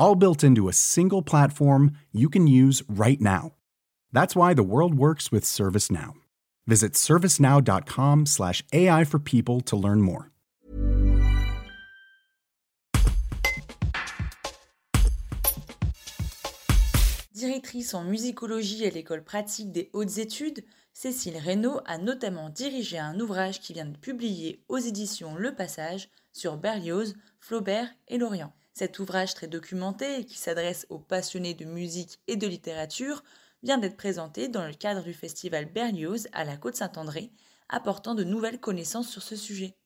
all built into a single platform you can use right now. That's why the world works with ServiceNow. Visit servicenow.com/slash AI for people to learn more. Directrice en musicologie à l'école pratique des hautes études, Cécile Reynaud a notamment dirigé un ouvrage qui vient de publier aux éditions Le Passage sur Berlioz, Flaubert et Lorient. Cet ouvrage très documenté qui s'adresse aux passionnés de musique et de littérature vient d'être présenté dans le cadre du festival Berlioz à la Côte-Saint-André, apportant de nouvelles connaissances sur ce sujet.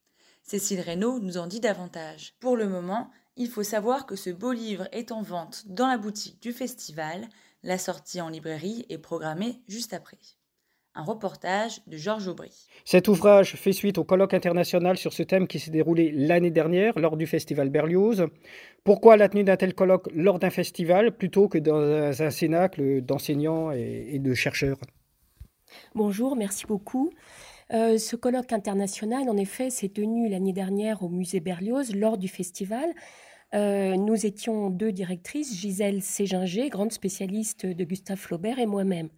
Cécile Reynaud nous en dit davantage. Pour le moment, il faut savoir que ce beau livre est en vente dans la boutique du festival. La sortie en librairie est programmée juste après. Un reportage de Georges Aubry. Cet ouvrage fait suite au colloque international sur ce thème qui s'est déroulé l'année dernière lors du festival Berlioz. Pourquoi la tenue d'un tel colloque lors d'un festival plutôt que dans un cénacle d'enseignants et de chercheurs? Bonjour, merci beaucoup. Euh, ce colloque international, en effet, s'est tenu l'année dernière au musée Berlioz lors du festival. Euh, nous étions deux directrices, Gisèle Séginger, grande spécialiste de Gustave Flaubert, et moi-même.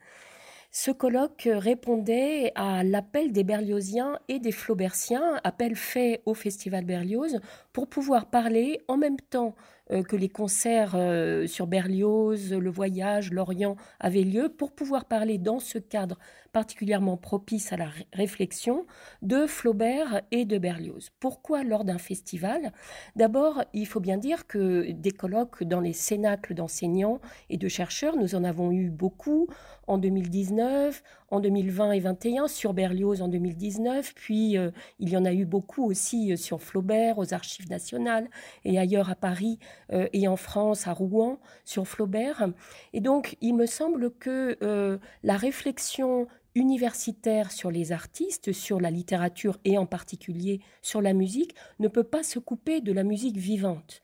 Ce colloque répondait à l'appel des Berliosiens et des Flaubertiens, appel fait au Festival Berlioz, pour pouvoir parler en même temps que les concerts euh, sur Berlioz, le voyage, l'Orient avaient lieu, pour pouvoir parler dans ce cadre particulièrement propice à la réflexion de Flaubert et de Berlioz. Pourquoi lors d'un festival? D'abord, il faut bien dire que des colloques dans les cénacles d'enseignants et de chercheurs, nous en avons eu beaucoup en 2019, en 2020 et 2021, sur Berlioz en 2019, puis euh, il y en a eu beaucoup aussi sur Flaubert aux archives nationales et ailleurs à Paris euh, et en France, à Rouen, sur Flaubert. Et donc, il me semble que euh, la réflexion universitaire sur les artistes, sur la littérature et en particulier sur la musique, ne peut pas se couper de la musique vivante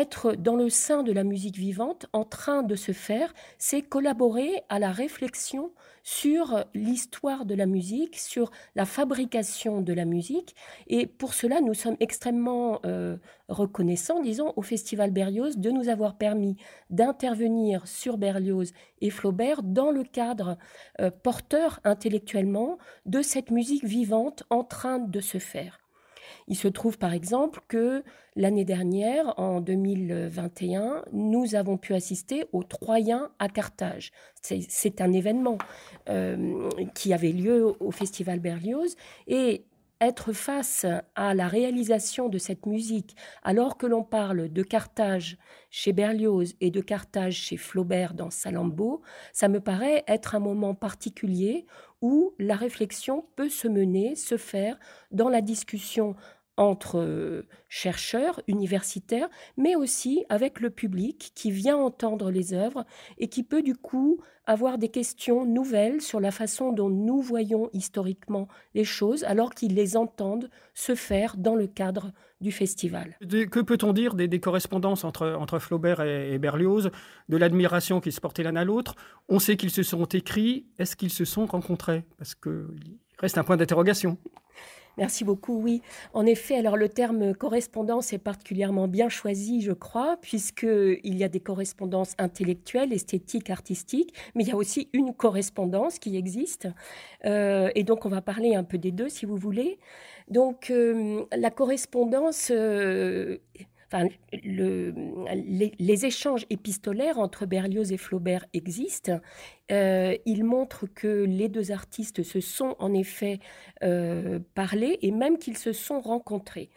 être dans le sein de la musique vivante, en train de se faire, c'est collaborer à la réflexion sur l'histoire de la musique, sur la fabrication de la musique. Et pour cela, nous sommes extrêmement euh, reconnaissants, disons, au Festival Berlioz de nous avoir permis d'intervenir sur Berlioz et Flaubert dans le cadre euh, porteur intellectuellement de cette musique vivante en train de se faire. Il se trouve par exemple que l'année dernière, en 2021, nous avons pu assister au Troyen à Carthage. C'est un événement euh, qui avait lieu au Festival Berlioz et être face à la réalisation de cette musique, alors que l'on parle de Carthage chez Berlioz et de Carthage chez Flaubert dans Salammbô, ça me paraît être un moment particulier où la réflexion peut se mener, se faire dans la discussion entre euh, chercheurs universitaires, mais aussi avec le public qui vient entendre les œuvres et qui peut du coup avoir des questions nouvelles sur la façon dont nous voyons historiquement les choses, alors qu'ils les entendent se faire dans le cadre du festival. Que peut-on dire des, correspondances entre, entre Flaubert et, et Berlioz, de l'admiration qu'ils se portaient l'un à l'autre? On sait qu'ils se sont écrits, est-ce qu'ils se sont rencontrés? Parce qu'il reste un point d'interrogation. Merci beaucoup. Oui, en effet, alors le terme correspondance est particulièrement bien choisi, je crois, puisqu'il y a des correspondances intellectuelles, esthétiques, artistiques, mais il y a aussi une correspondance qui existe. Euh, et donc, on va parler un peu des deux, si vous voulez. Donc, euh, la correspondance. Euh, enfin, le, les, échanges épistolaires entre Berlioz et Flaubert existent il montre que les deux artistes se sont en effet parlé et même qu'ils se sont rencontrés.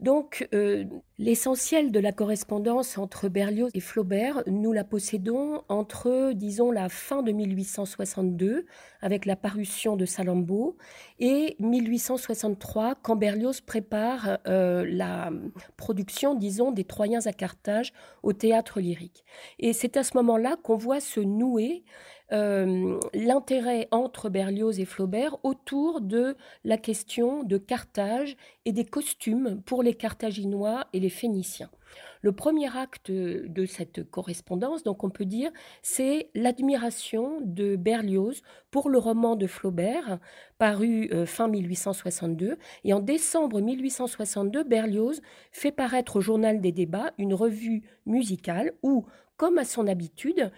Donc, euh, l'essentiel de la correspondance entre Berlioz et Flaubert, nous la possédons entre, disons, la fin de 1862, avec la parution de Salammbô, et 1863, quand Berlioz prépare euh, la production, disons, des Troyens à Carthage au théâtre lyrique. Et c'est à ce moment-là qu'on voit se nouer euh, l'intérêt entre Berlioz et Flaubert autour de la question de Carthage et des costumes pour les Carthaginois et les Phéniciens. Le premier acte de cette correspondance, donc on peut dire, c'est l'admiration de Berlioz pour le roman de Flaubert, paru euh, fin 1862. Et en décembre 1862, Berlioz fait paraître au Journal des débats une revue musicale où, comme à son habitude,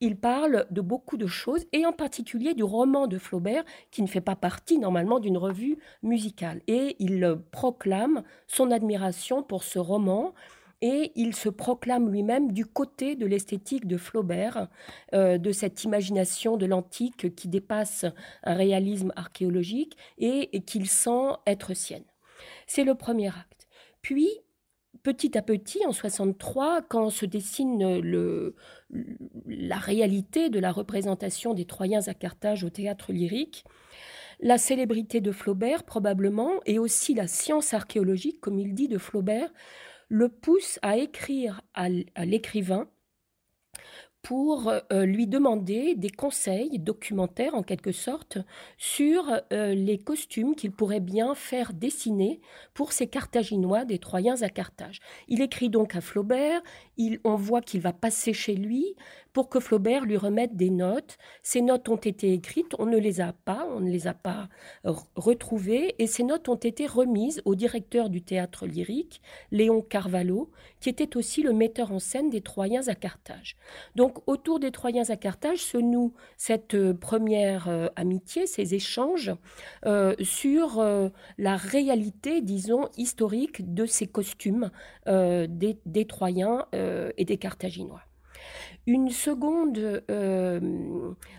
il parle de beaucoup de choses, et en particulier du roman de Flaubert, qui ne fait pas partie normalement d'une revue musicale. Et il proclame son admiration pour ce roman, et il se proclame lui-même du côté de l'esthétique de Flaubert, euh, de cette imagination de l'antique qui dépasse un réalisme archéologique et qu'il sent être sienne. C'est le premier acte. Puis, petit à petit, en 63, quand se dessine la réalité de la représentation des Troyens à Carthage au théâtre lyrique, la célébrité de Flaubert probablement, et aussi la science archéologique, comme il dit de Flaubert, le pousse à écrire à l'écrivain pour euh, lui demander des conseils documentaires en quelque sorte sur euh, les costumes qu'il pourrait bien faire dessiner pour ces Carthaginois des Troyens à Carthage. Il écrit donc à Flaubert, il, on voit qu'il va passer chez lui pour que Flaubert lui remette des notes. Ces notes ont été écrites, on ne les a pas, on ne les a pas retrouvées, et ces notes ont été remises au directeur du théâtre lyrique, Léon Carvalho, qui était aussi le metteur en scène des Troyens à Carthage. Donc autour des Troyens à Carthage se noue cette euh, première euh, amitié, ces échanges euh, sur la réalité, disons, historique de ces costumes des, des, Troyens et des Carthaginois. Une seconde, euh,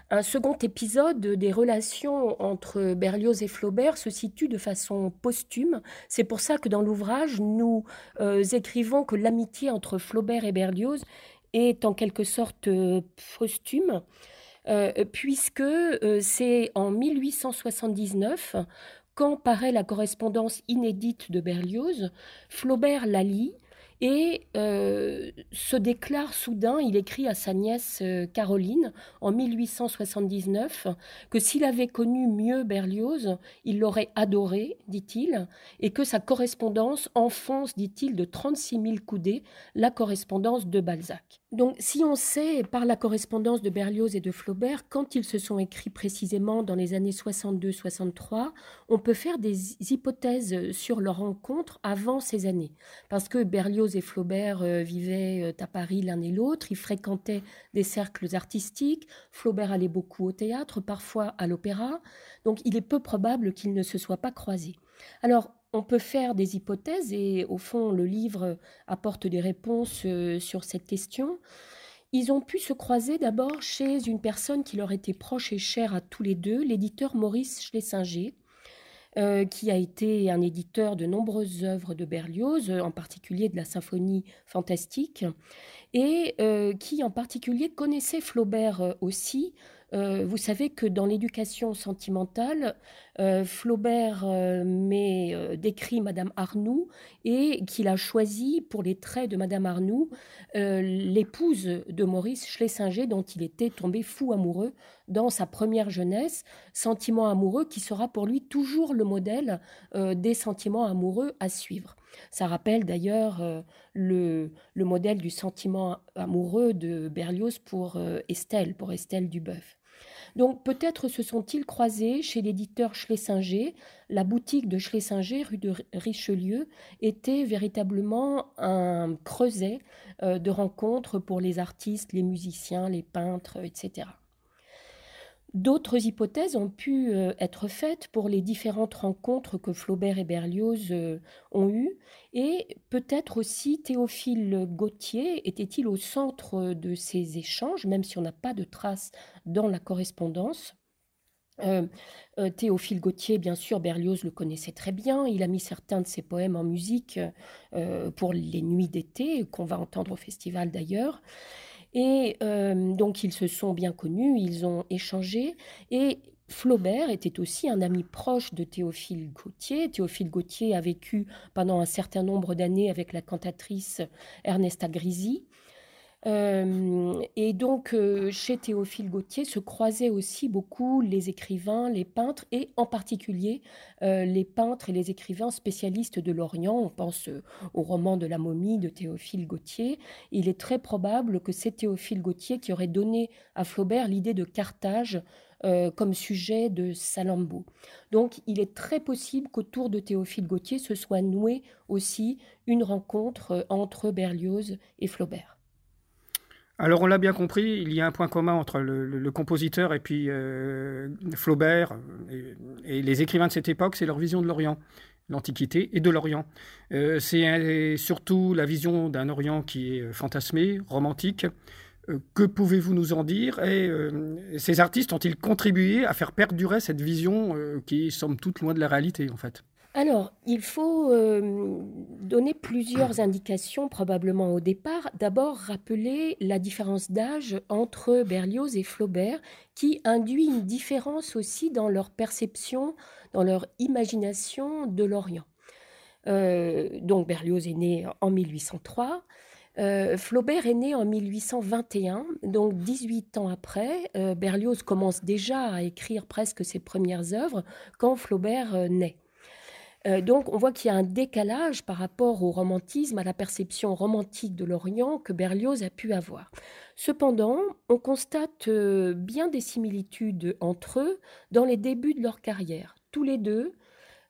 un second épisode des relations entre Berlioz et Flaubert se situe de façon posthume. C'est pour ça que dans l'ouvrage, nous euh, écrivons que l'amitié entre Flaubert et Berlioz est en quelque sorte euh, posthume. puisque c'est en 1879 quand paraît la correspondance inédite de Berlioz, Flaubert la lit et euh, se déclare soudain, il écrit à sa nièce euh, Caroline en 1879 que s'il avait connu mieux Berlioz, il l'aurait adoré, dit-il, et que sa correspondance enfonce, dit-il, de 36 000 coudées la correspondance de Balzac. Donc si on sait par la correspondance de Berlioz et de Flaubert quand ils se sont écrits précisément dans les années 62-63, on peut faire des hypothèses sur leur rencontre avant ces années. Parce que Berlioz et Flaubert euh, vivaient euh, à Paris l'un et l'autre, ils fréquentaient des cercles artistiques, Flaubert allait beaucoup au théâtre, parfois à l'opéra, donc il est peu probable qu'ils ne se soient pas croisés. Alors on peut faire des hypothèses et au fond le livre apporte des réponses euh, sur cette question. Ils ont pu se croiser d'abord chez une personne qui leur était proche et chère à tous les deux, l'éditeur Maurice Schlesinger, euh, qui a été un éditeur de nombreuses œuvres de Berlioz, en particulier de la symphonie fantastique, et euh, qui en particulier connaissait Flaubert aussi vous savez que dans l'éducation sentimentale, euh, Flaubert euh, décrit Madame Arnoux et qu'il a choisi pour les traits de Madame Arnoux l'épouse de Maurice Schlesinger dont il était tombé fou amoureux dans sa première jeunesse, sentiment amoureux qui sera pour lui toujours le modèle des sentiments amoureux à suivre. Ça rappelle d'ailleurs le, le, modèle du sentiment amoureux de Berlioz pour Estelle, pour Estelle Duboeuf. Donc peut-être se sont-ils croisés chez l'éditeur Schlesinger. La boutique de Schlesinger, rue de Richelieu, était véritablement un creuset euh, de rencontres pour les artistes, les musiciens, les peintres, etc. D'autres hypothèses ont pu euh, être faites pour les différentes rencontres que Flaubert et Berlioz euh, ont eues, et peut-être aussi Théophile Gautier était-il au centre de ces échanges, même si on n'a pas de traces dans la correspondance. Euh, Théophile Gautier, bien sûr, Berlioz le connaissait très bien. Il a mis certains de ses poèmes en musique pour les nuits d'été, qu'on va entendre au festival d'ailleurs. Et euh, donc ils se sont bien connus, ils ont échangé. Et Flaubert était aussi un ami proche de Théophile Gautier. Théophile Gautier a vécu pendant un certain nombre d'années avec la cantatrice Ernesta Grisi. Euh, et donc, euh, chez Théophile Gautier se croisaient aussi beaucoup les écrivains, les peintres, et en particulier euh, les peintres et les écrivains spécialistes de l'Orient. On pense au roman de la momie de Théophile Gautier. Il est très probable que c'est Théophile Gautier qui aurait donné à Flaubert l'idée de Carthage comme sujet de Salammbô. Donc il est très possible qu'autour de Théophile Gautier se soit noué aussi une rencontre entre Berlioz et Flaubert. Alors on l'a bien compris, il y a un point commun entre le, compositeur et puis euh, Flaubert et, les écrivains de cette époque, c'est leur vision de l'Orient, l'Antiquité et de l'Orient. Euh, c'est surtout la vision d'un Orient qui est fantasmé, romantique. Euh, que pouvez-vous nous en dire? Et ces artistes ont-ils contribué à faire perdurer cette vision qui est somme toute loin de la réalité en fait? Alors, il faut euh, donner plusieurs indications probablement au départ. D'abord, rappeler la différence d'âge entre Berlioz et Flaubert, qui induit une différence aussi dans leur perception, dans leur imagination de l'Orient. Euh, donc, Berlioz est né en 1803. Euh, Flaubert est né en 1821, donc 18 ans après. Berlioz commence déjà à écrire presque ses premières œuvres quand Flaubert naît. Euh, donc on voit qu'il y a un décalage par rapport au romantisme, à la perception romantique de l'Orient que Berlioz a pu avoir. Cependant, on constate euh, bien des similitudes entre eux dans les débuts de leur carrière. Tous les deux,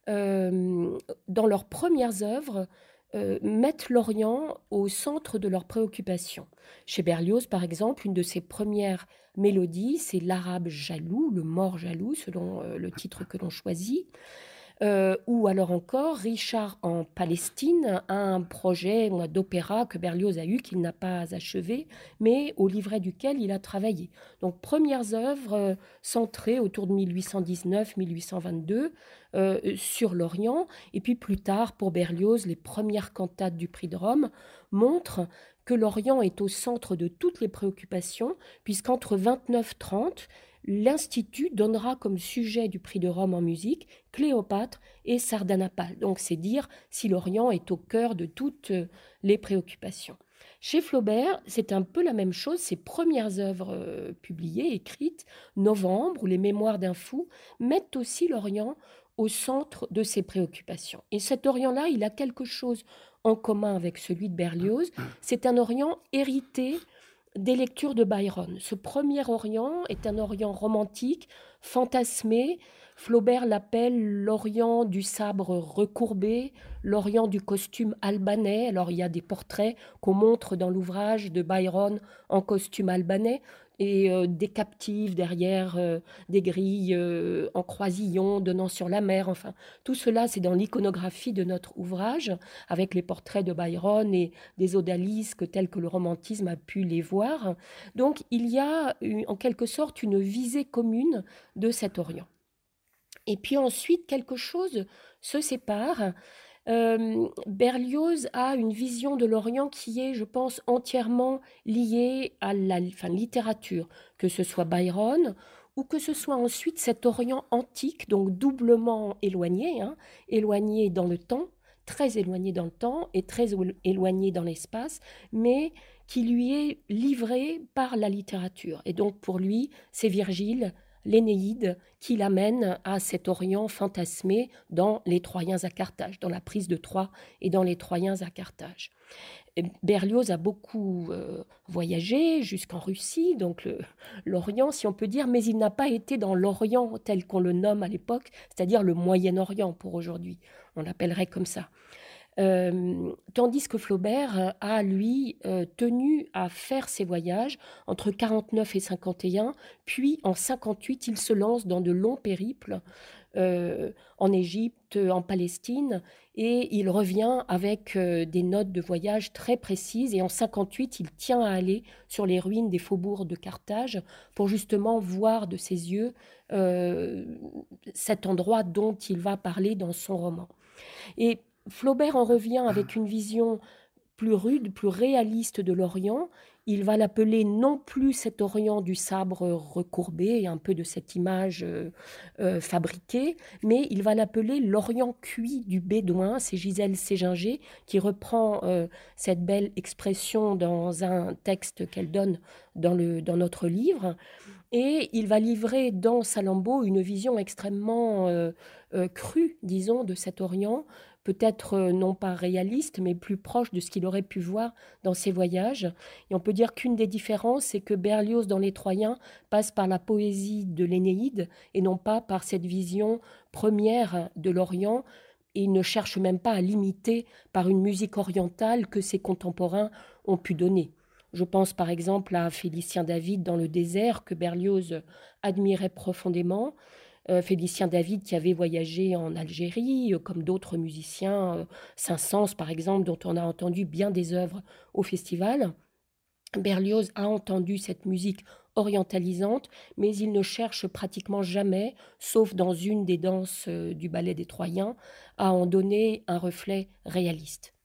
euh, dans leurs premières œuvres, mettent l'Orient au centre de leurs préoccupations. Chez Berlioz, par exemple, une de ses premières mélodies, c'est l'arabe jaloux, le mort jaloux, selon le titre que l'on choisit. Euh, ou alors encore Richard en Palestine, un projet d'opéra que Berlioz a eu, qu'il n'a pas achevé, mais au livret duquel il a travaillé. Donc premières œuvres euh, centrées autour de 1819-1822 euh, sur l'Orient, et puis plus tard pour Berlioz, les premières cantates du prix de Rome montrent que l'Orient est au centre de toutes les préoccupations, puisqu'entre 29-30, l'Institut donnera comme sujet du prix de Rome en musique Cléopâtre et Sardanapale. Donc c'est dire si l'Orient est au cœur de toutes les préoccupations. Chez Flaubert, c'est un peu la même chose. Ses premières œuvres euh, publiées, écrites, Novembre ou Les Mémoires d'un fou, mettent aussi l'Orient au centre de ses préoccupations. Et cet Orient-là, il a quelque chose en commun avec celui de Berlioz. C'est un Orient hérité des lectures de Byron. Ce premier Orient est un Orient romantique, fantasmé. Flaubert l'appelle l'Orient du sabre recourbé, l'Orient du costume albanais. Alors il y a des portraits qu'on montre dans l'ouvrage de Byron en costume albanais et euh, des captives derrière euh, des grilles euh, en croisillon donnant sur la mer. Enfin, tout cela, c'est dans l'iconographie de notre ouvrage, avec les portraits de Byron et des odalisques tels que le romantisme a pu les voir. Donc, il y a en quelque sorte une visée commune de cet Orient. Et puis ensuite, quelque chose se sépare. Euh, Berlioz a une vision de l'Orient qui est, je pense, entièrement liée à la littérature, que ce soit Byron ou que ce soit ensuite cet Orient antique, donc doublement éloigné, hein, éloigné dans le temps, très éloigné dans le temps et très éloigné dans l'espace, mais qui lui est livré par la littérature. Et donc pour lui, c'est Virgile, l'Énéide qui l'amène à cet Orient fantasmé dans les Troyens à Carthage, dans la prise de Troie et dans les Troyens à Carthage. Berlioz a beaucoup euh, voyagé jusqu'en Russie, donc l'Orient, si on peut dire, mais il n'a pas été dans l'Orient tel qu'on le nomme à l'époque, c'est-à-dire le Moyen-Orient pour aujourd'hui. On l'appellerait comme ça. Tandis que Flaubert a, lui, tenu à faire ses voyages entre 49 et 51, puis en 58, il se lance dans de longs périples en Égypte, en Palestine, et il revient avec des notes de voyage très précises. Et en 58, il tient à aller sur les ruines des faubourgs de Carthage pour justement voir de ses yeux cet endroit dont il va parler dans son roman. Flaubert en revient avec une vision plus rude, plus réaliste de l'Orient. Il va l'appeler non plus cet Orient du sabre recourbé, un peu de cette image euh, euh, fabriquée, mais il va l'appeler l'Orient cuit du Bédouin. C'est Gisèle Séginger qui reprend euh, cette belle expression dans un texte qu'elle donne dans, le, dans notre livre. Et il va livrer dans Salammbô une vision extrêmement crue, disons, de cet Orient, peut-être euh, non pas réaliste, mais plus proche de ce qu'il aurait pu voir dans ses voyages. Et on peut dire qu'une des différences, c'est que Berlioz dans Les Troyens passe par la poésie de l'Énéide et non pas par cette vision première de l'Orient. Et il ne cherche même pas à l'imiter par une musique orientale que ses contemporains ont pu donner. Je pense par exemple à Félicien David dans Le désert que Berlioz admirait profondément. Euh, Félicien David qui avait voyagé en Algérie, euh, comme d'autres musiciens, euh, Saint-Saëns par exemple, dont on a entendu bien des œuvres au festival. Berlioz a entendu cette musique orientalisante, mais il ne cherche pratiquement jamais, sauf dans une des danses du ballet des Troyens, à en donner un reflet réaliste.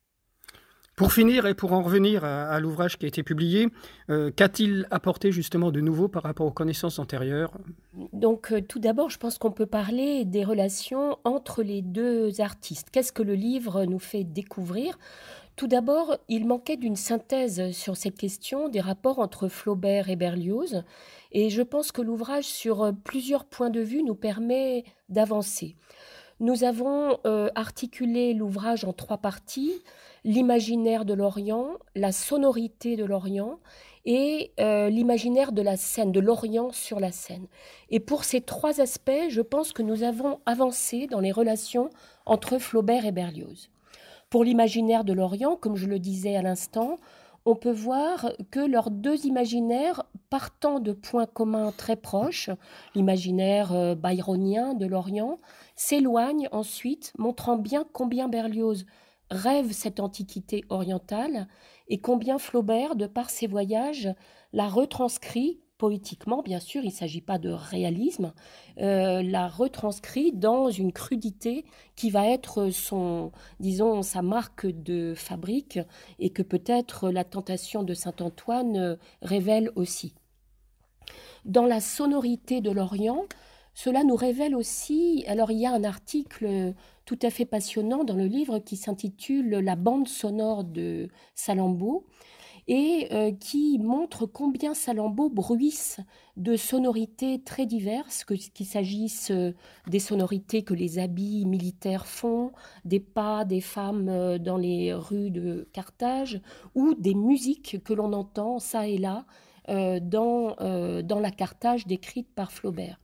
Pour finir et pour en revenir à, l'ouvrage qui a été publié, euh, qu'a-t-il apporté justement de nouveau par rapport aux connaissances antérieures? Donc euh, tout d'abord, je pense qu'on peut parler des relations entre les deux artistes. Qu'est-ce que le livre nous fait découvrir? Tout d'abord, il manquait d'une synthèse sur cette question des rapports entre Flaubert et Berlioz, et je pense que l'ouvrage, sur plusieurs points de vue, nous permet d'avancer. Nous avons euh, articulé l'ouvrage en trois parties l'imaginaire de l'Orient, la sonorité de l'Orient et euh, l'imaginaire de la scène, de l'Orient sur la scène. Et pour ces trois aspects, je pense que nous avons avancé dans les relations entre Flaubert et Berlioz. Pour l'imaginaire de l'Orient, comme je le disais à l'instant, on peut voir que leurs deux imaginaires, partant de points communs très proches, l'imaginaire euh, byronien de l'Orient, s'éloignent ensuite, montrant bien combien Berlioz rêve cette antiquité orientale et combien Flaubert, de par ses voyages, la retranscrit poétiquement, bien sûr, il ne s'agit pas de réalisme, euh, la retranscrit dans une crudité qui va être son, disons, sa marque de fabrique et que peut-être la tentation de Saint-Antoine révèle aussi. Dans la sonorité de l'Orient, cela nous révèle aussi, alors il y a un article tout à fait passionnant dans le livre qui s'intitule La bande sonore de Salammbô et euh, qui montre combien Salammbô bruisse de sonorités très diverses, qu'il s'agisse euh, des sonorités que les habits militaires font, des pas des femmes euh, dans les rues de Carthage, ou des musiques que l'on entend ça et là dans, dans la Carthage décrite par Flaubert.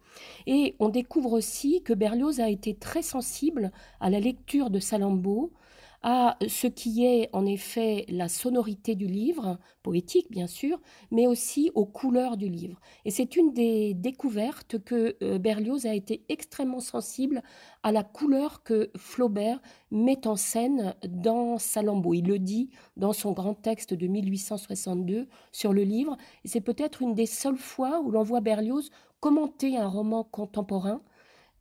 Et on découvre aussi que Berlioz a été très sensible à la lecture de Salammbô, à ce qui est en effet la sonorité du livre, poétique bien sûr, mais aussi aux couleurs du livre. Et c'est une des découvertes que euh, Berlioz a été extrêmement sensible à la couleur que Flaubert met en scène dans Salammbô. Il le dit dans son grand texte de 1862 sur le livre, c'est peut-être une des seules fois où l'on voit Berlioz commenter un roman contemporain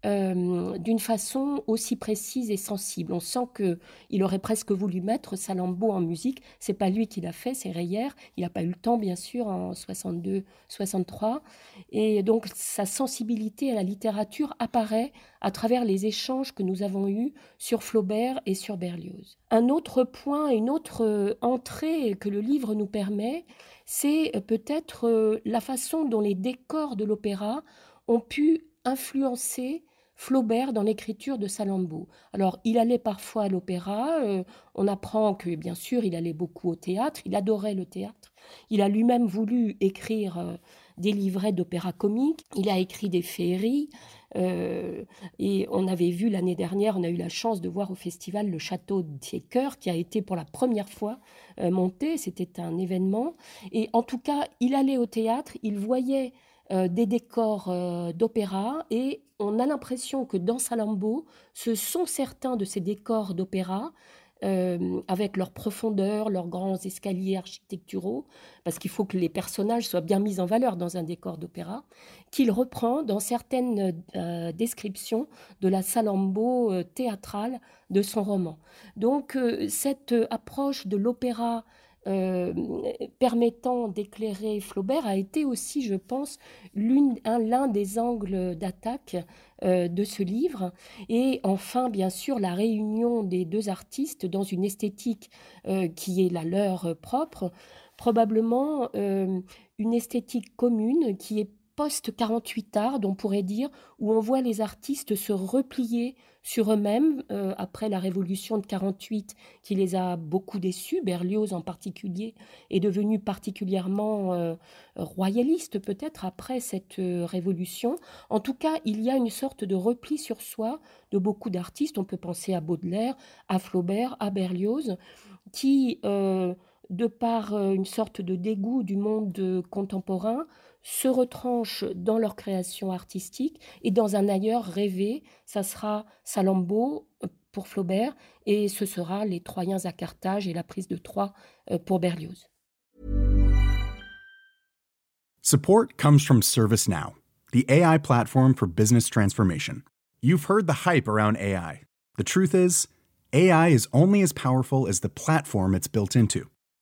euh, d'une façon aussi précise et sensible. On sent que il aurait presque voulu mettre Salammbô en musique. C'est pas lui qui l'a fait, c'est Reyer. Il n'a pas eu le temps, bien sûr, en 62, 63. Et donc sa sensibilité à la littérature apparaît à travers les échanges que nous avons eus sur Flaubert et sur Berlioz. Un autre point, une autre entrée que le livre nous permet, c'est peut-être euh, la façon dont les décors de l'opéra ont pu influencer Flaubert dans l'écriture de Salammbô. Alors, il allait parfois à l'opéra, euh, on apprend que, bien sûr, il allait beaucoup au théâtre, il adorait le théâtre. Il a lui-même voulu écrire euh, des livrets d'opéra comique. Il a écrit des féeries. Euh, et on avait vu l'année dernière, on a eu la chance de voir au festival le château Tiecker qui a été pour la première fois monté. C'était un événement. Et en tout cas, il allait au théâtre, il voyait euh, des décors d'opéra et on a l'impression que dans Salambo, ce sont certains de ces décors d'opéra euh, avec leur profondeur, leurs grands escaliers architecturaux, parce qu'il faut que les personnages soient bien mis en valeur dans un décor d'opéra, qu'il reprend dans certaines euh, descriptions de la salambo euh, théâtrale de son roman. Donc cette approche de l'opéra euh, permettant d'éclairer Flaubert a été aussi, je pense, l'un des angles d'attaque euh, de ce livre. Et enfin, bien sûr, la réunion des deux artistes dans une esthétique euh, qui est la leur propre, probablement une esthétique commune qui est post-48 art, on pourrait dire, où on voit les artistes se replier sur eux-mêmes euh, après la révolution de 48 qui les a beaucoup déçus. Berlioz en particulier est devenu particulièrement euh, royaliste peut-être après cette euh, révolution. En tout cas, il y a une sorte de repli sur soi de beaucoup d'artistes. On peut penser à Baudelaire, à Flaubert, à Berlioz, qui, de par une sorte de dégoût du monde contemporain, se retranchent dans leur création artistique et dans un ailleurs rêvé. Ça sera Salambo euh, pour Flaubert et ce sera les Troyens à Carthage et la prise de Troie euh, pour Berlioz. Support comes from ServiceNow, the AI platform for business transformation. You've heard the hype around AI. The truth is, AI is only as powerful as the platform it's built into.